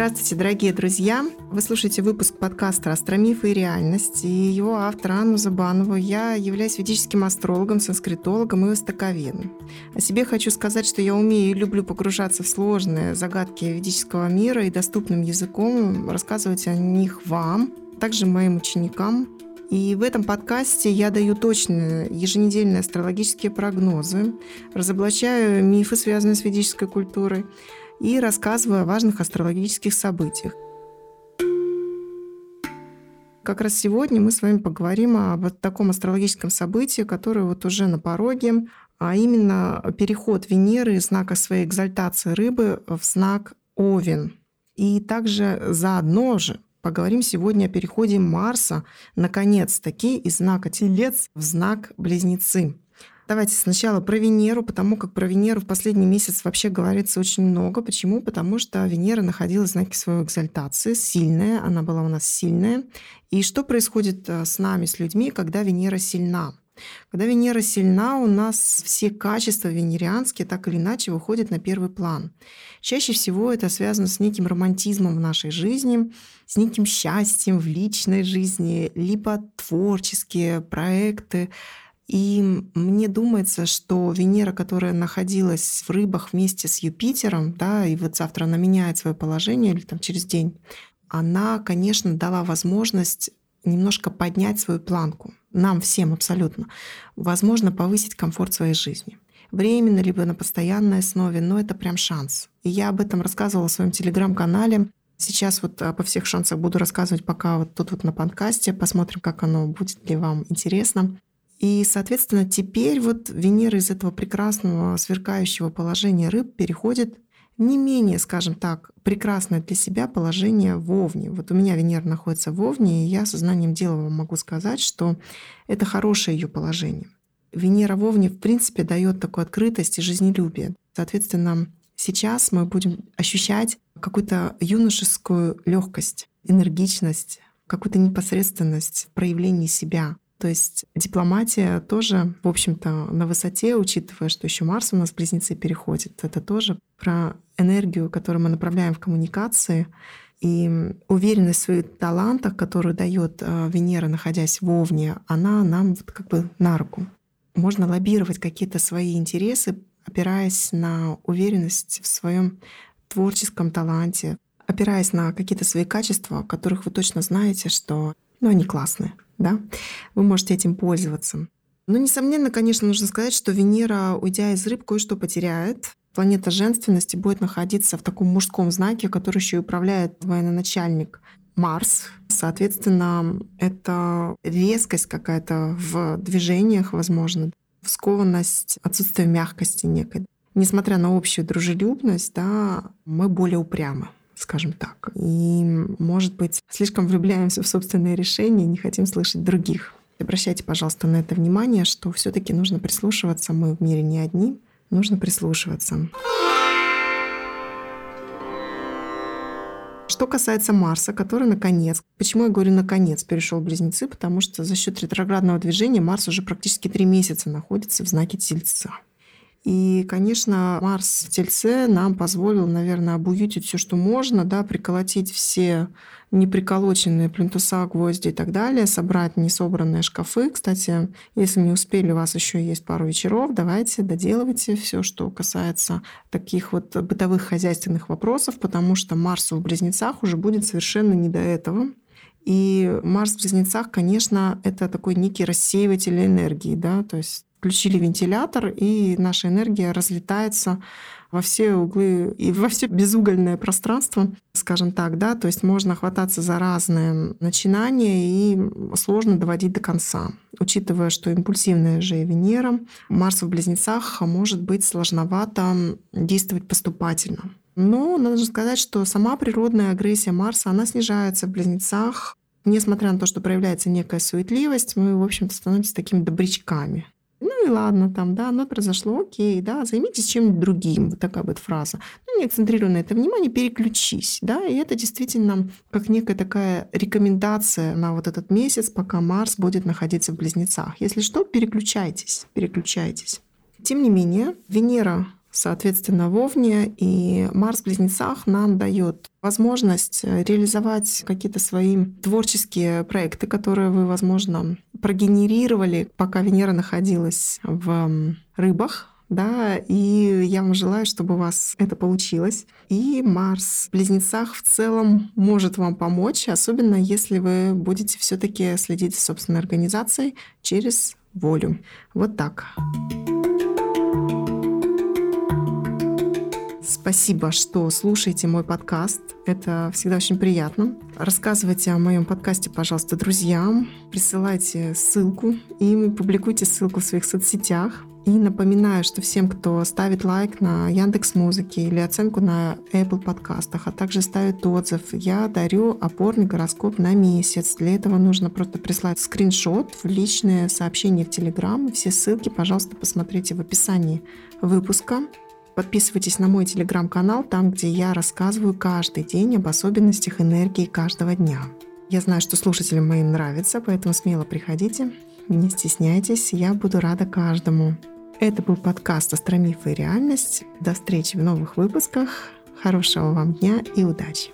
Здравствуйте, дорогие друзья! Вы слушаете выпуск подкаста «Астромифы и реальность» и его автор Анну Забанову. Я являюсь ведическим астрологом, санскритологом и востоковедом. О себе хочу сказать, что я умею и люблю погружаться в сложные загадки ведического мира и доступным языком рассказывать о них вам, также моим ученикам. И в этом подкасте я даю точные еженедельные астрологические прогнозы, разоблачаю мифы, связанные с ведической культурой, и рассказываю о важных астрологических событиях. Как раз сегодня мы с вами поговорим об таком астрологическом событии, которое вот уже на пороге, а именно переход Венеры из знака своей экзальтации рыбы в знак Овен. И также заодно же поговорим сегодня о переходе Марса, наконец-таки, из знака Телец в знак Близнецы. Давайте сначала про Венеру, потому как про Венеру в последний месяц вообще говорится очень много. Почему? Потому что Венера находилась в знаке своей экзальтации, сильная, она была у нас сильная. И что происходит э, с нами, с людьми, когда Венера сильна? Когда Венера сильна, у нас все качества венерианские так или иначе выходят на первый план. Чаще всего это связано с неким романтизмом в нашей жизни, с неким счастьем в личной жизни, либо творческие проекты, и мне думается, что Венера, которая находилась в рыбах вместе с Юпитером, да, и вот завтра она меняет свое положение или там через день, она, конечно, дала возможность немножко поднять свою планку. Нам всем абсолютно. Возможно, повысить комфорт своей жизни. Временно, либо на постоянной основе, но это прям шанс. И я об этом рассказывала в своем телеграм-канале. Сейчас вот по всех шансах буду рассказывать пока вот тут вот на подкасте. Посмотрим, как оно будет ли вам интересно. И, соответственно, теперь вот Венера из этого прекрасного сверкающего положения рыб переходит не менее, скажем так, прекрасное для себя положение в Овне. Вот у меня Венера находится в Овне, и я сознанием дела вам могу сказать, что это хорошее ее положение. Венера в Овне, в принципе, дает такую открытость и жизнелюбие. Соответственно, сейчас мы будем ощущать какую-то юношескую легкость, энергичность, какую-то непосредственность в проявлении себя. То есть дипломатия тоже, в общем-то, на высоте, учитывая, что еще Марс у нас близнецы переходит. Это тоже про энергию, которую мы направляем в коммуникации, и уверенность в своих талантах, которую дает э, Венера, находясь в Овне, она нам вот как бы на руку. Можно лоббировать какие-то свои интересы, опираясь на уверенность в своем творческом таланте, опираясь на какие-то свои качества, которых вы точно знаете, что ну, они классные да, вы можете этим пользоваться. Но, несомненно, конечно, нужно сказать, что Венера, уйдя из рыб, кое-что потеряет. Планета женственности будет находиться в таком мужском знаке, который еще и управляет военачальник Марс. Соответственно, это резкость какая-то в движениях, возможно, скованность, отсутствие мягкости некой. Несмотря на общую дружелюбность, да, мы более упрямы скажем так. И, может быть, слишком влюбляемся в собственные решения и не хотим слышать других. Обращайте, пожалуйста, на это внимание, что все таки нужно прислушиваться. Мы в мире не одни, нужно прислушиваться. Что касается Марса, который наконец, почему я говорю наконец, перешел близнецы, потому что за счет ретроградного движения Марс уже практически три месяца находится в знаке Тельца. И, конечно, Марс в Тельце нам позволил, наверное, обуютить все, что можно, да, приколотить все неприколоченные плинтуса, гвозди и так далее, собрать несобранные шкафы. Кстати, если не успели, у вас еще есть пару вечеров, давайте доделывайте все, что касается таких вот бытовых хозяйственных вопросов, потому что Марсу в Близнецах уже будет совершенно не до этого. И Марс в Близнецах, конечно, это такой некий рассеиватель энергии, да, то есть включили вентилятор, и наша энергия разлетается во все углы и во все безугольное пространство, скажем так, да, то есть можно хвататься за разные начинания и сложно доводить до конца. Учитывая, что импульсивная же Венера, Марс в близнецах может быть сложновато действовать поступательно. Но надо сказать, что сама природная агрессия Марса, она снижается в близнецах. Несмотря на то, что проявляется некая суетливость, мы, в общем-то, становимся такими добрячками. Ладно, там, да, оно произошло, окей, да, займитесь чем-нибудь другим, вот такая вот фраза. Ну, не акцентрируй на это внимание, переключись, да, и это действительно как некая такая рекомендация на вот этот месяц, пока Марс будет находиться в Близнецах. Если что, переключайтесь, переключайтесь. Тем не менее, Венера соответственно, в Овне, и Марс в Близнецах нам дает возможность реализовать какие-то свои творческие проекты, которые вы, возможно, прогенерировали, пока Венера находилась в рыбах, да, и я вам желаю, чтобы у вас это получилось. И Марс в Близнецах в целом может вам помочь, особенно если вы будете все таки следить за собственной организацией через волю. Вот так. Спасибо, что слушаете мой подкаст. Это всегда очень приятно. Рассказывайте о моем подкасте, пожалуйста, друзьям. Присылайте ссылку и публикуйте ссылку в своих соцсетях. И напоминаю, что всем, кто ставит лайк на Яндекс Музыке или оценку на Apple подкастах, а также ставит отзыв, я дарю опорный гороскоп на месяц. Для этого нужно просто прислать скриншот в личное сообщение в Telegram. Все ссылки, пожалуйста, посмотрите в описании выпуска. Подписывайтесь на мой телеграм-канал, там, где я рассказываю каждый день об особенностях энергии каждого дня. Я знаю, что слушателям моим нравится, поэтому смело приходите. Не стесняйтесь, я буду рада каждому. Это был подкаст «Астромифы и реальность». До встречи в новых выпусках. Хорошего вам дня и удачи!